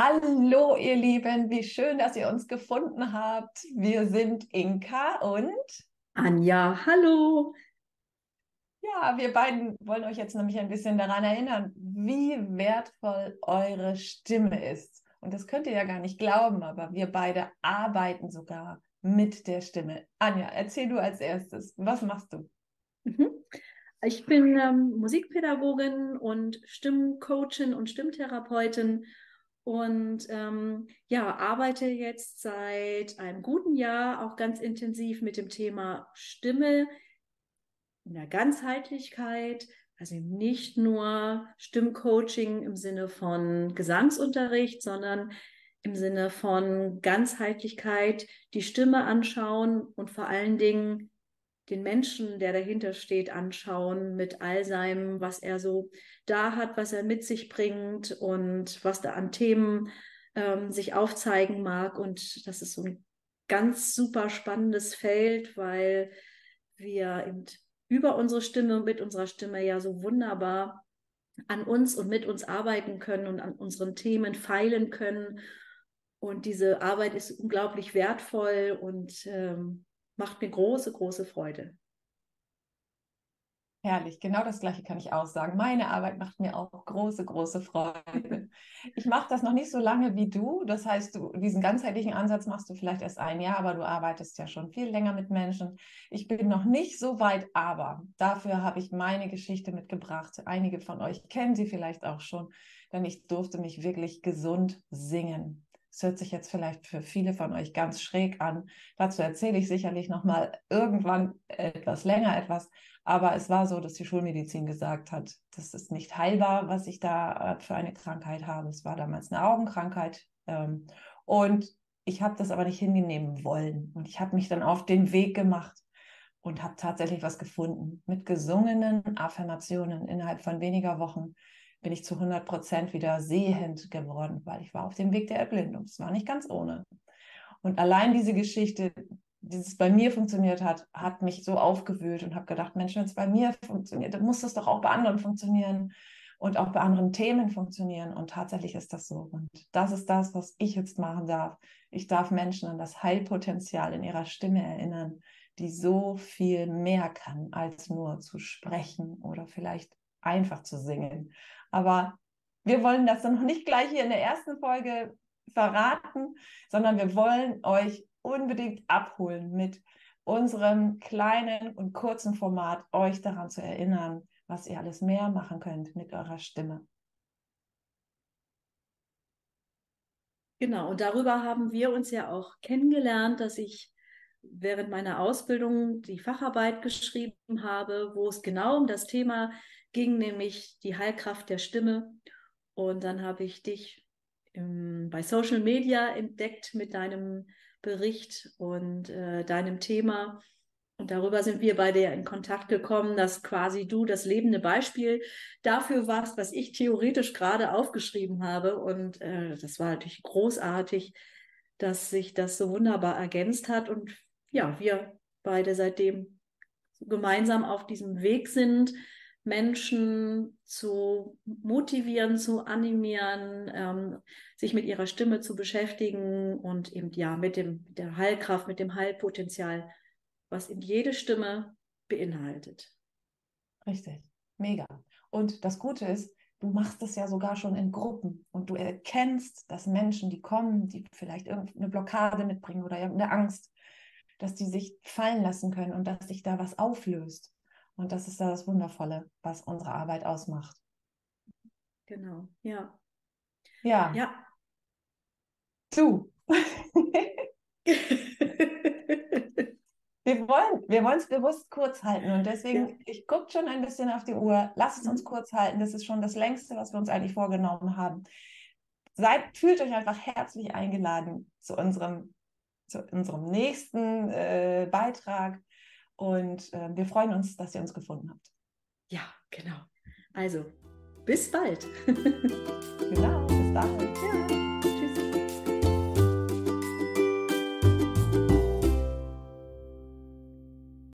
Hallo, ihr Lieben, wie schön, dass ihr uns gefunden habt. Wir sind Inka und Anja. Hallo. Ja, wir beiden wollen euch jetzt nämlich ein bisschen daran erinnern, wie wertvoll eure Stimme ist. Und das könnt ihr ja gar nicht glauben, aber wir beide arbeiten sogar mit der Stimme. Anja, erzähl du als erstes, was machst du? Mhm. Ich bin ähm, Musikpädagogin und Stimmcoachin und Stimmtherapeutin und ähm, ja, arbeite jetzt seit einem guten Jahr auch ganz intensiv mit dem Thema Stimme in der Ganzheitlichkeit, also nicht nur Stimmcoaching im Sinne von Gesangsunterricht, sondern im Sinne von Ganzheitlichkeit, die Stimme anschauen und vor allen Dingen den Menschen, der dahinter steht, anschauen mit all seinem, was er so da hat, was er mit sich bringt und was da an Themen ähm, sich aufzeigen mag. Und das ist so ein ganz super spannendes Feld, weil wir eben über unsere Stimme und mit unserer Stimme ja so wunderbar an uns und mit uns arbeiten können und an unseren Themen feilen können. Und diese Arbeit ist unglaublich wertvoll und ähm, macht mir große, große Freude. Herrlich, genau das Gleiche kann ich auch sagen. Meine Arbeit macht mir auch große, große Freude. Ich mache das noch nicht so lange wie du. Das heißt, du, diesen ganzheitlichen Ansatz machst du vielleicht erst ein Jahr, aber du arbeitest ja schon viel länger mit Menschen. Ich bin noch nicht so weit, aber dafür habe ich meine Geschichte mitgebracht. Einige von euch kennen sie vielleicht auch schon, denn ich durfte mich wirklich gesund singen. Das hört sich jetzt vielleicht für viele von euch ganz schräg an. Dazu erzähle ich sicherlich noch mal irgendwann etwas länger etwas. Aber es war so, dass die Schulmedizin gesagt hat, das ist nicht heilbar, was ich da äh, für eine Krankheit habe. Es war damals eine Augenkrankheit. Ähm, und ich habe das aber nicht hinnehmen wollen. Und ich habe mich dann auf den Weg gemacht und habe tatsächlich was gefunden. Mit gesungenen Affirmationen innerhalb von weniger Wochen bin ich zu 100 Prozent wieder sehend geworden, weil ich war auf dem Weg der Erblindung. Es war nicht ganz ohne. Und allein diese Geschichte, dieses bei mir funktioniert hat, hat mich so aufgewühlt und habe gedacht, Mensch, wenn es bei mir funktioniert, dann muss das doch auch bei anderen funktionieren und auch bei anderen Themen funktionieren. Und tatsächlich ist das so. Und das ist das, was ich jetzt machen darf. Ich darf Menschen an das Heilpotenzial in ihrer Stimme erinnern, die so viel mehr kann, als nur zu sprechen oder vielleicht einfach zu singen. Aber wir wollen das dann noch nicht gleich hier in der ersten Folge verraten, sondern wir wollen euch unbedingt abholen mit unserem kleinen und kurzen Format, euch daran zu erinnern, was ihr alles mehr machen könnt mit eurer Stimme. Genau, und darüber haben wir uns ja auch kennengelernt, dass ich während meiner Ausbildung die Facharbeit geschrieben habe, wo es genau um das Thema ging, nämlich die Heilkraft der Stimme. Und dann habe ich dich im, bei Social Media entdeckt mit deinem Bericht und äh, deinem Thema. Und darüber sind wir beide ja in Kontakt gekommen, dass quasi du das lebende Beispiel dafür warst, was ich theoretisch gerade aufgeschrieben habe. Und äh, das war natürlich großartig, dass sich das so wunderbar ergänzt hat. Und ja, wir beide seitdem gemeinsam auf diesem Weg sind, Menschen zu motivieren, zu animieren, ähm, sich mit ihrer Stimme zu beschäftigen und eben ja mit dem mit der Heilkraft, mit dem Heilpotenzial, was in jede Stimme beinhaltet. Richtig, mega. Und das Gute ist, du machst es ja sogar schon in Gruppen und du erkennst, dass Menschen, die kommen, die vielleicht irgendeine Blockade mitbringen oder irgendeine Angst, dass die sich fallen lassen können und dass sich da was auflöst. Und das ist das Wundervolle, was unsere Arbeit ausmacht. Genau, ja. Ja. Ja. Du. wir wollen wir es bewusst kurz halten und deswegen, ja. ich gucke schon ein bisschen auf die Uhr. Lass es uns mhm. kurz halten. Das ist schon das längste, was wir uns eigentlich vorgenommen haben. Seid, fühlt euch einfach herzlich eingeladen zu unserem, zu unserem nächsten äh, Beitrag. Und äh, wir freuen uns, dass ihr uns gefunden habt. Ja, genau. Also, bis bald. genau, bis dahin. Ja.